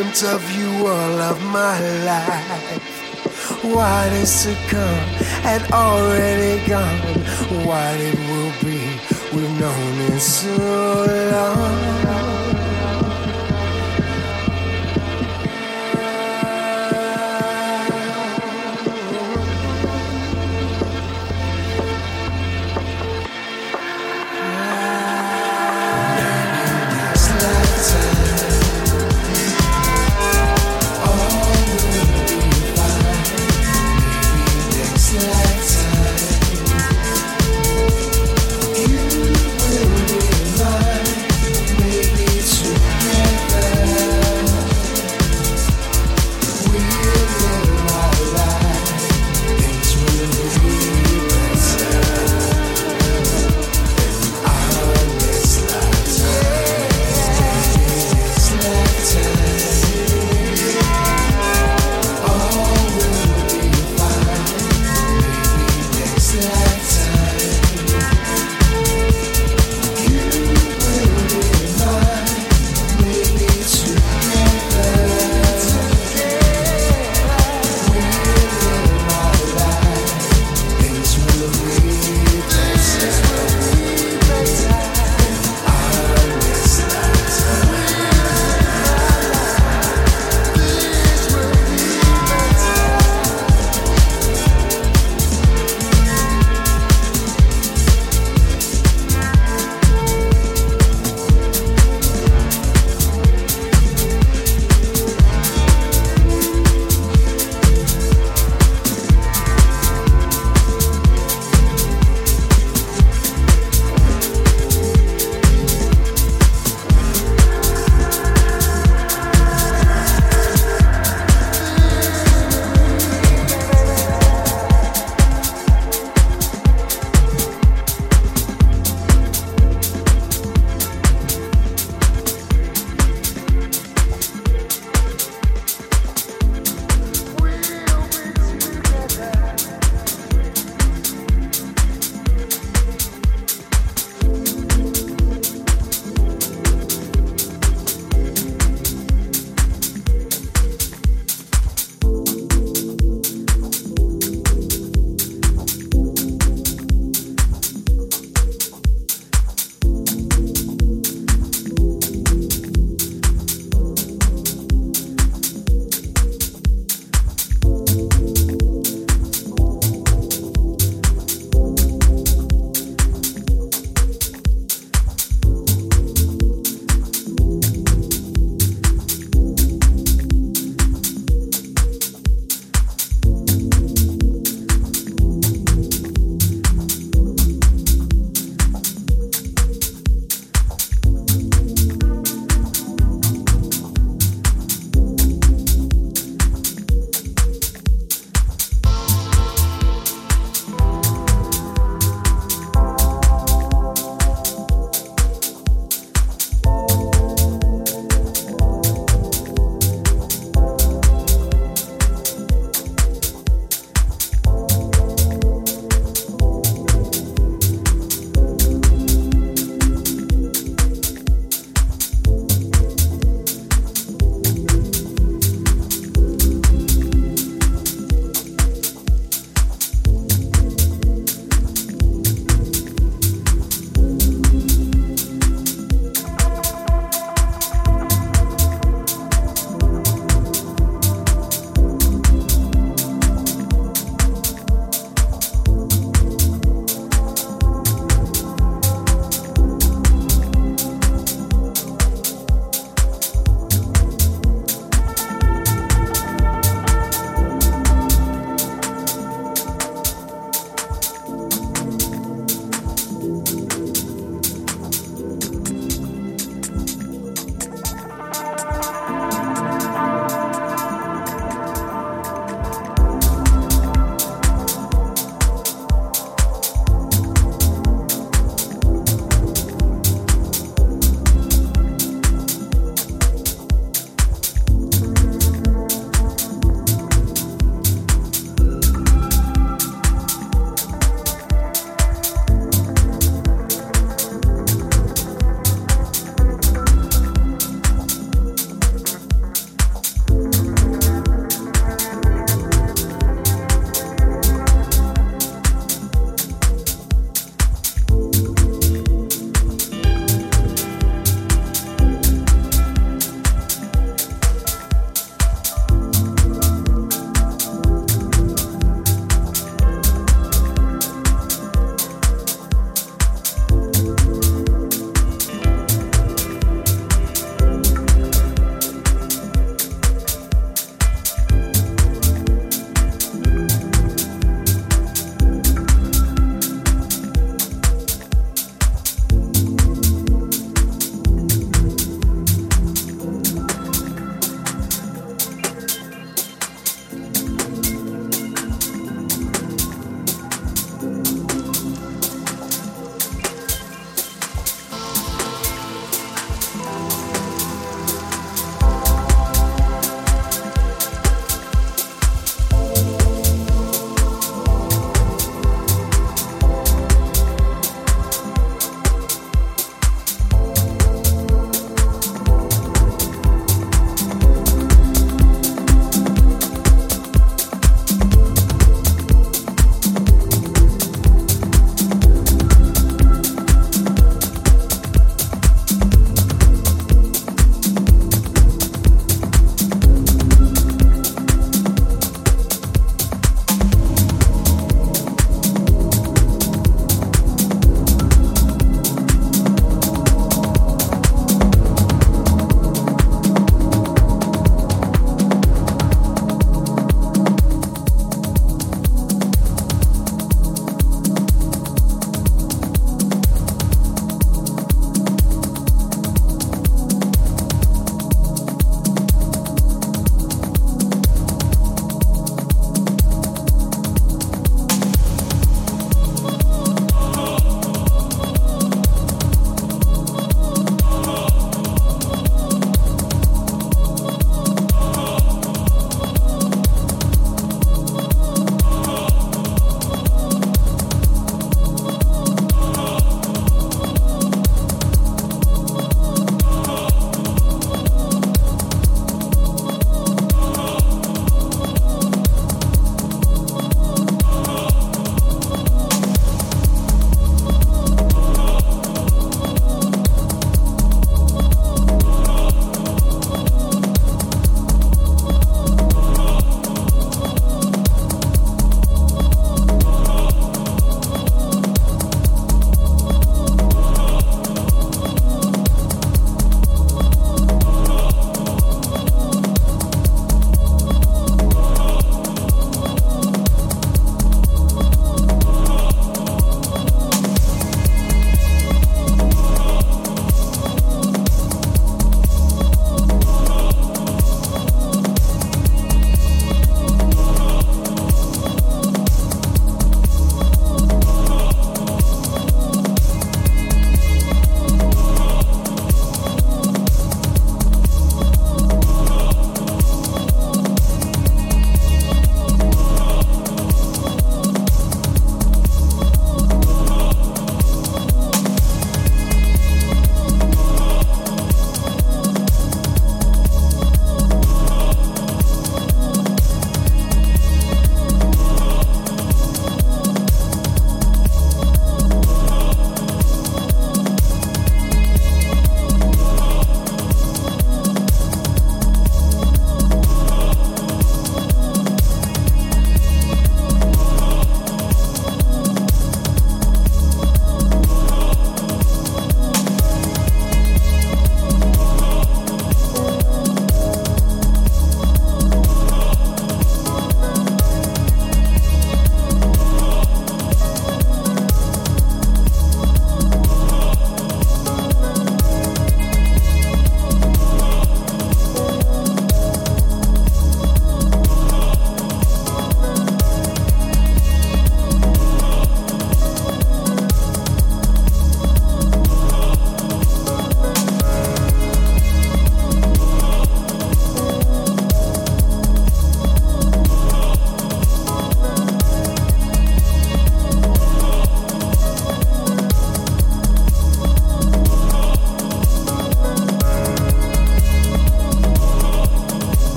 of you all of my life. What is to come and already gone. What it will be, we've known it so long.